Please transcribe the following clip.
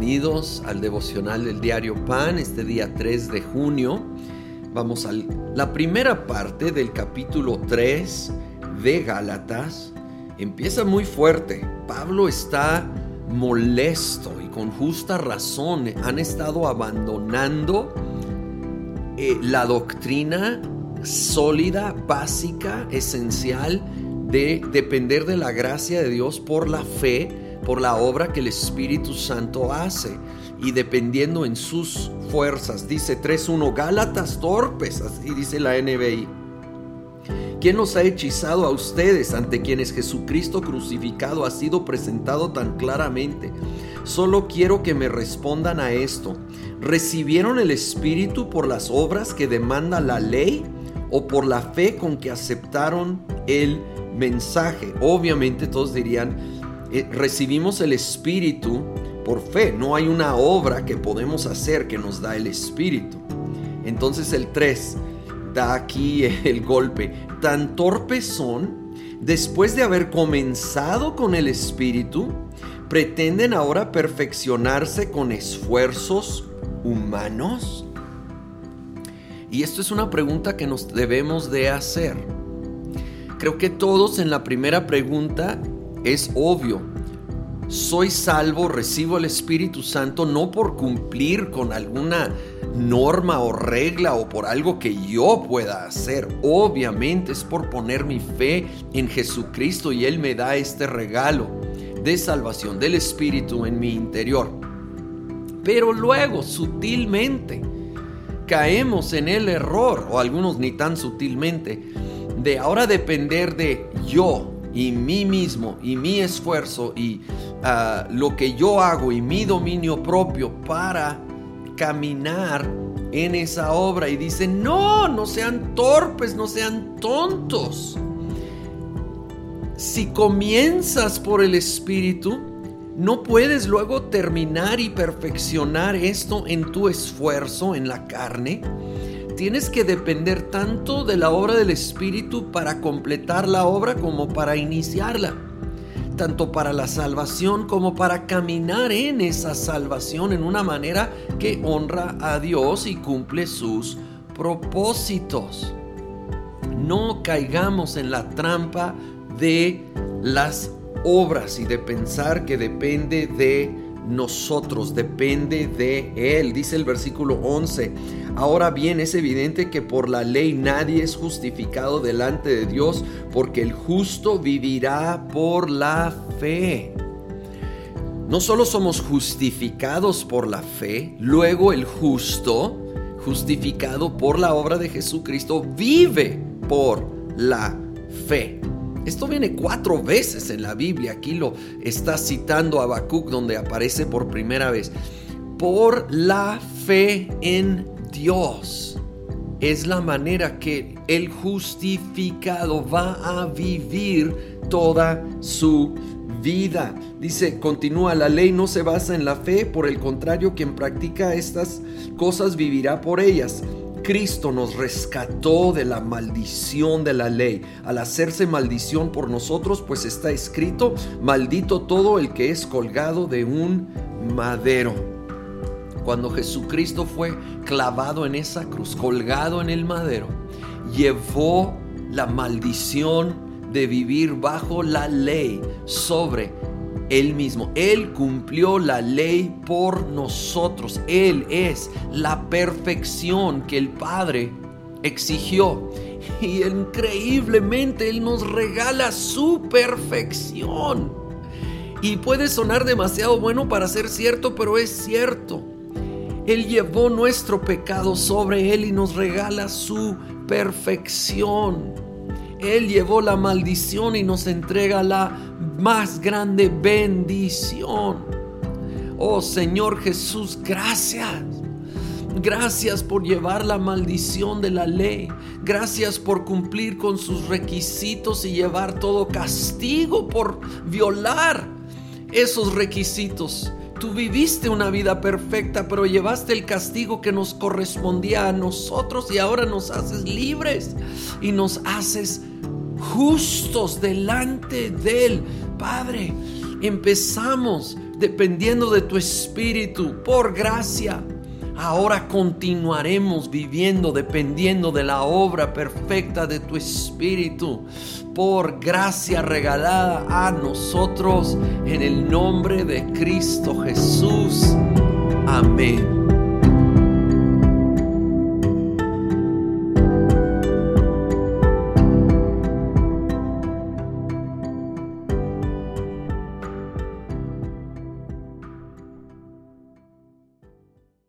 bienvenidos al devocional del diario Pan, este día 3 de junio. Vamos a la primera parte del capítulo 3 de Gálatas. Empieza muy fuerte. Pablo está molesto y con justa razón. Han estado abandonando eh, la doctrina sólida, básica, esencial de depender de la gracia de Dios por la fe por la obra que el Espíritu Santo hace y dependiendo en sus fuerzas. Dice 3.1, Gálatas torpes, así dice la NBI. ¿Quién nos ha hechizado a ustedes ante quienes Jesucristo crucificado ha sido presentado tan claramente? Solo quiero que me respondan a esto. ¿Recibieron el Espíritu por las obras que demanda la ley o por la fe con que aceptaron el mensaje? Obviamente todos dirían, eh, recibimos el Espíritu por fe. No hay una obra que podemos hacer que nos da el Espíritu. Entonces el 3 da aquí el golpe. Tan torpes son, después de haber comenzado con el Espíritu, pretenden ahora perfeccionarse con esfuerzos humanos. Y esto es una pregunta que nos debemos de hacer. Creo que todos en la primera pregunta es obvio. Soy salvo, recibo el Espíritu Santo no por cumplir con alguna norma o regla o por algo que yo pueda hacer. Obviamente es por poner mi fe en Jesucristo y Él me da este regalo de salvación del Espíritu en mi interior. Pero luego, sutilmente, caemos en el error, o algunos ni tan sutilmente, de ahora depender de yo, y mí mismo y mi esfuerzo y ah, lo que yo hago y mi dominio propio para caminar en esa obra y dice, no, no sean torpes, no sean tontos. Si comienzas por el Espíritu, no puedes luego terminar y perfeccionar esto en tu esfuerzo, en la carne tienes que depender tanto de la obra del Espíritu para completar la obra como para iniciarla, tanto para la salvación como para caminar en esa salvación en una manera que honra a Dios y cumple sus propósitos. No caigamos en la trampa de las obras y de pensar que depende de nosotros, depende de Él. Dice el versículo 11. Ahora bien, es evidente que por la ley nadie es justificado delante de Dios, porque el justo vivirá por la fe. No solo somos justificados por la fe, luego el justo, justificado por la obra de Jesucristo, vive por la fe. Esto viene cuatro veces en la Biblia. Aquí lo está citando Habacuc, donde aparece por primera vez. Por la fe en Dios es la manera que el justificado va a vivir toda su vida. Dice, continúa, la ley no se basa en la fe, por el contrario, quien practica estas cosas vivirá por ellas. Cristo nos rescató de la maldición de la ley. Al hacerse maldición por nosotros, pues está escrito, maldito todo el que es colgado de un madero. Cuando Jesucristo fue clavado en esa cruz, colgado en el madero, llevó la maldición de vivir bajo la ley sobre él mismo. Él cumplió la ley por nosotros. Él es la perfección que el Padre exigió. Y increíblemente Él nos regala su perfección. Y puede sonar demasiado bueno para ser cierto, pero es cierto. Él llevó nuestro pecado sobre Él y nos regala su perfección. Él llevó la maldición y nos entrega la más grande bendición. Oh Señor Jesús, gracias. Gracias por llevar la maldición de la ley. Gracias por cumplir con sus requisitos y llevar todo castigo por violar esos requisitos. Tú viviste una vida perfecta, pero llevaste el castigo que nos correspondía a nosotros y ahora nos haces libres y nos haces justos delante de Él. Padre, empezamos dependiendo de tu espíritu, por gracia. Ahora continuaremos viviendo dependiendo de la obra perfecta de tu Espíritu, por gracia regalada a nosotros en el nombre de Cristo Jesús. Amén.